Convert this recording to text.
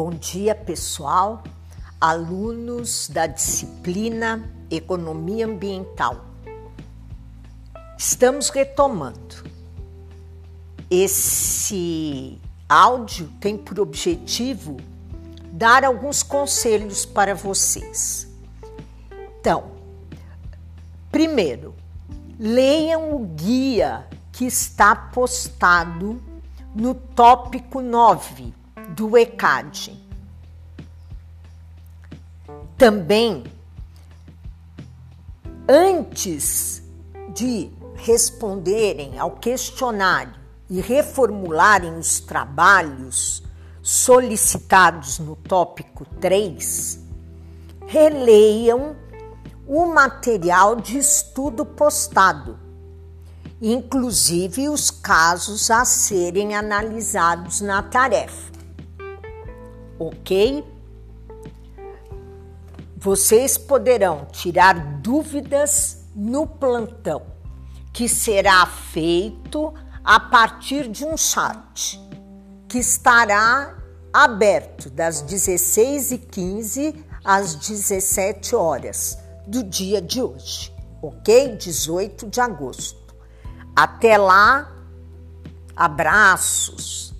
Bom dia, pessoal, alunos da disciplina Economia Ambiental. Estamos retomando. Esse áudio tem por objetivo dar alguns conselhos para vocês. Então, primeiro, leiam o guia que está postado no tópico 9 do ECAD. Também, antes de responderem ao questionário e reformularem os trabalhos solicitados no tópico 3, releiam o material de estudo postado inclusive os casos a serem analisados na tarefa. Ok? Vocês poderão tirar dúvidas no plantão, que será feito a partir de um chat que estará aberto das 16h15 às 17 horas do dia de hoje, ok? 18 de agosto. Até lá, abraços.